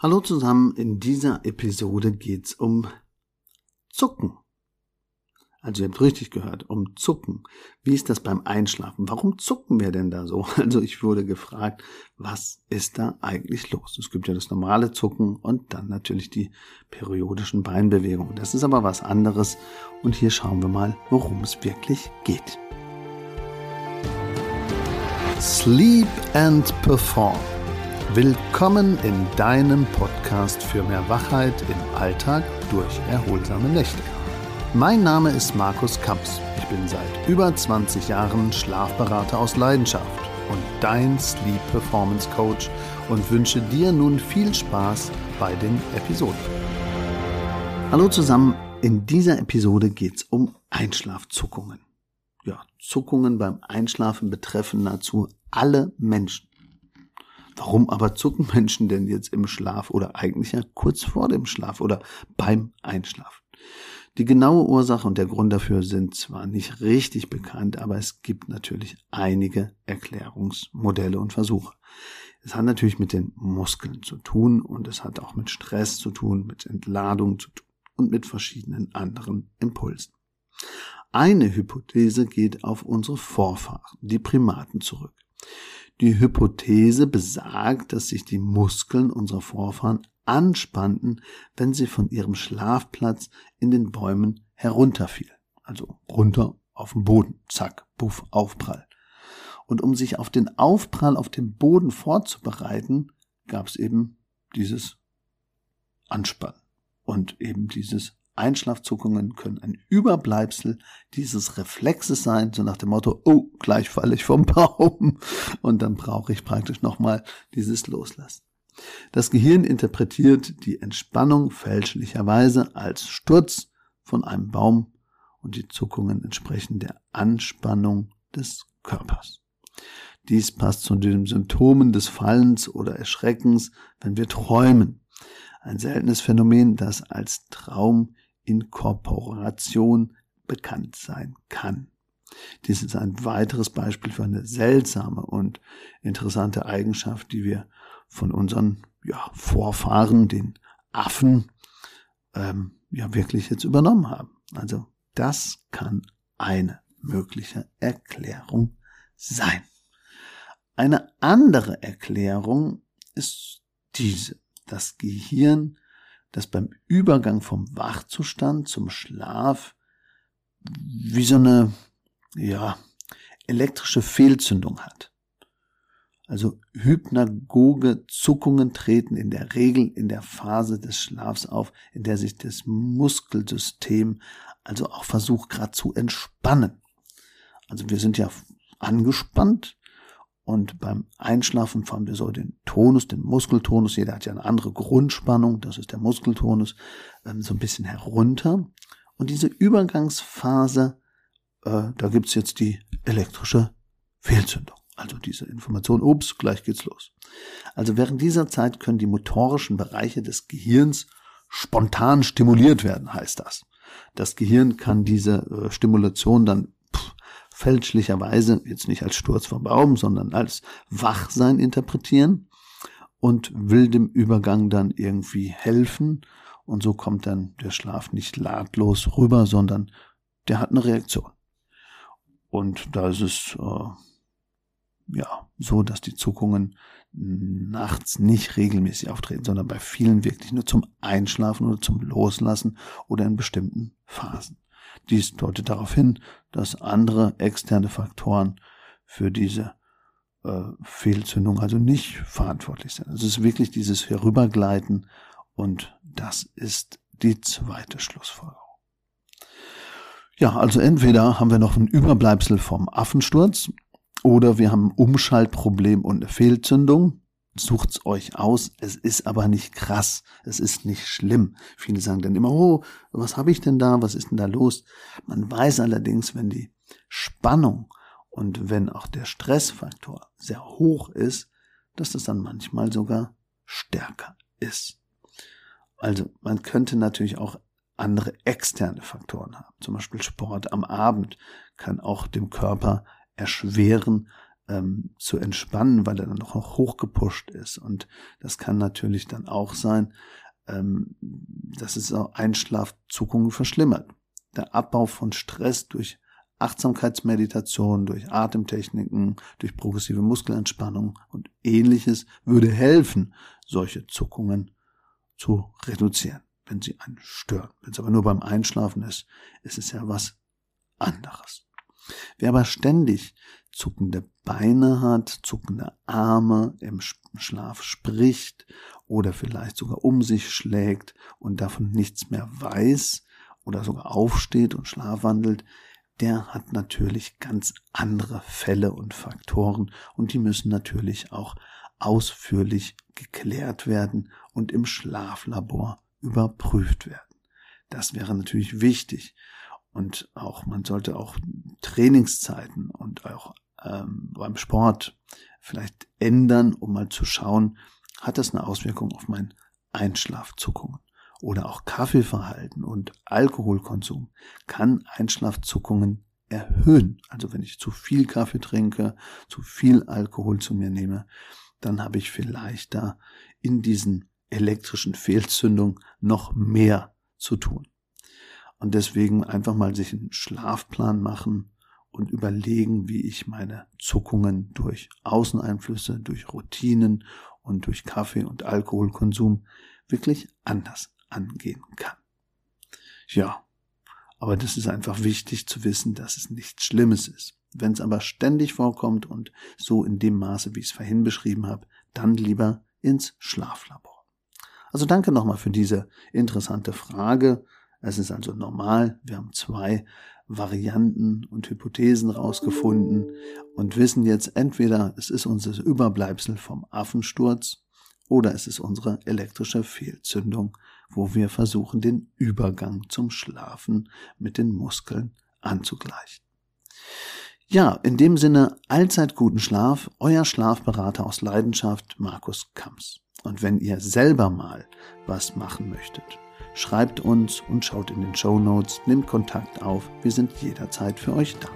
Hallo zusammen, in dieser Episode geht's um Zucken. Also ihr habt richtig gehört, um Zucken. Wie ist das beim Einschlafen? Warum zucken wir denn da so? Also ich wurde gefragt, was ist da eigentlich los? Es gibt ja das normale Zucken und dann natürlich die periodischen Beinbewegungen. Das ist aber was anderes und hier schauen wir mal, worum es wirklich geht. Sleep and Perform Willkommen in deinem Podcast für mehr Wachheit im Alltag durch erholsame Nächte. Mein Name ist Markus Kamps. Ich bin seit über 20 Jahren Schlafberater aus Leidenschaft und dein Sleep Performance Coach und wünsche dir nun viel Spaß bei den Episoden. Hallo zusammen, in dieser Episode geht es um Einschlafzuckungen. Ja, Zuckungen beim Einschlafen betreffen nahezu alle Menschen. Warum aber zucken Menschen denn jetzt im Schlaf oder eigentlich ja kurz vor dem Schlaf oder beim Einschlafen? Die genaue Ursache und der Grund dafür sind zwar nicht richtig bekannt, aber es gibt natürlich einige Erklärungsmodelle und Versuche. Es hat natürlich mit den Muskeln zu tun und es hat auch mit Stress zu tun, mit Entladung zu tun und mit verschiedenen anderen Impulsen. Eine Hypothese geht auf unsere Vorfahren, die Primaten, zurück. Die Hypothese besagt, dass sich die Muskeln unserer Vorfahren anspannten, wenn sie von ihrem Schlafplatz in den Bäumen herunterfielen. Also runter auf den Boden. Zack, buff, Aufprall. Und um sich auf den Aufprall auf dem Boden vorzubereiten, gab es eben dieses Anspannen und eben dieses Einschlafzuckungen können ein Überbleibsel dieses Reflexes sein, so nach dem Motto, oh, gleich falle ich vom Baum. Und dann brauche ich praktisch nochmal dieses Loslassen. Das Gehirn interpretiert die Entspannung fälschlicherweise als Sturz von einem Baum und die Zuckungen entsprechen der Anspannung des Körpers. Dies passt zu den Symptomen des Fallens oder Erschreckens, wenn wir träumen. Ein seltenes Phänomen, das als Traum Inkorporation bekannt sein kann. Dies ist ein weiteres Beispiel für eine seltsame und interessante Eigenschaft, die wir von unseren ja, Vorfahren, den Affen, ähm, ja wirklich jetzt übernommen haben. Also das kann eine mögliche Erklärung sein. Eine andere Erklärung ist diese. Das Gehirn das beim Übergang vom Wachzustand zum Schlaf wie so eine, ja, elektrische Fehlzündung hat. Also hypnagoge Zuckungen treten in der Regel in der Phase des Schlafs auf, in der sich das Muskelsystem also auch versucht gerade zu entspannen. Also wir sind ja angespannt und beim Einschlafen fahren wir so den Tonus, den Muskeltonus, jeder hat ja eine andere Grundspannung, das ist der Muskeltonus, ähm, so ein bisschen herunter. Und diese Übergangsphase, äh, da gibt's jetzt die elektrische Fehlzündung. Also diese Information, ups, gleich geht's los. Also während dieser Zeit können die motorischen Bereiche des Gehirns spontan stimuliert werden, heißt das. Das Gehirn kann diese äh, Stimulation dann fälschlicherweise jetzt nicht als Sturz vom Baum, sondern als Wachsein interpretieren und will dem Übergang dann irgendwie helfen. Und so kommt dann der Schlaf nicht ladlos rüber, sondern der hat eine Reaktion. Und da ist es äh, ja so, dass die Zuckungen nachts nicht regelmäßig auftreten, sondern bei vielen wirklich nur zum Einschlafen oder zum Loslassen oder in bestimmten Phasen. Dies deutet darauf hin, dass andere externe Faktoren für diese äh, Fehlzündung also nicht verantwortlich sind. Es ist wirklich dieses Herübergleiten und das ist die zweite Schlussfolgerung. Ja, also entweder haben wir noch ein Überbleibsel vom Affensturz oder wir haben ein Umschaltproblem und eine Fehlzündung sucht's euch aus. Es ist aber nicht krass. Es ist nicht schlimm. Viele sagen dann immer, oh, was habe ich denn da? Was ist denn da los? Man weiß allerdings, wenn die Spannung und wenn auch der Stressfaktor sehr hoch ist, dass das dann manchmal sogar stärker ist. Also man könnte natürlich auch andere externe Faktoren haben. Zum Beispiel Sport am Abend kann auch dem Körper erschweren, ähm, zu entspannen, weil er dann noch hochgepusht ist. Und das kann natürlich dann auch sein, ähm, dass es auch Einschlafzuckungen verschlimmert. Der Abbau von Stress durch Achtsamkeitsmeditation, durch Atemtechniken, durch progressive Muskelentspannung und ähnliches würde helfen, solche Zuckungen zu reduzieren, wenn sie einen stören. Wenn es aber nur beim Einschlafen ist, ist es ja was anderes. Wer aber ständig zuckende Beine hat, zuckende Arme, im Schlaf spricht oder vielleicht sogar um sich schlägt und davon nichts mehr weiß oder sogar aufsteht und schlafwandelt, der hat natürlich ganz andere Fälle und Faktoren und die müssen natürlich auch ausführlich geklärt werden und im Schlaflabor überprüft werden. Das wäre natürlich wichtig. Und auch, man sollte auch Trainingszeiten auch ähm, beim Sport vielleicht ändern, um mal zu schauen, hat das eine Auswirkung auf mein Einschlafzuckungen oder auch Kaffeeverhalten und Alkoholkonsum kann Einschlafzuckungen erhöhen. Also wenn ich zu viel Kaffee trinke, zu viel Alkohol zu mir nehme, dann habe ich vielleicht da in diesen elektrischen Fehlzündungen noch mehr zu tun. Und deswegen einfach mal sich einen Schlafplan machen und überlegen, wie ich meine Zuckungen durch Außeneinflüsse, durch Routinen und durch Kaffee- und Alkoholkonsum wirklich anders angehen kann. Ja, aber das ist einfach wichtig zu wissen, dass es nichts Schlimmes ist. Wenn es aber ständig vorkommt und so in dem Maße, wie ich es vorhin beschrieben habe, dann lieber ins Schlaflabor. Also danke nochmal für diese interessante Frage. Es ist also normal. Wir haben zwei Varianten und Hypothesen rausgefunden und wissen jetzt entweder es ist unser Überbleibsel vom Affensturz oder es ist unsere elektrische Fehlzündung, wo wir versuchen, den Übergang zum Schlafen mit den Muskeln anzugleichen. Ja, in dem Sinne allzeit guten Schlaf, euer Schlafberater aus Leidenschaft, Markus Kamps. Und wenn ihr selber mal was machen möchtet, schreibt uns und schaut in den Show Notes, nimmt Kontakt auf. Wir sind jederzeit für euch da.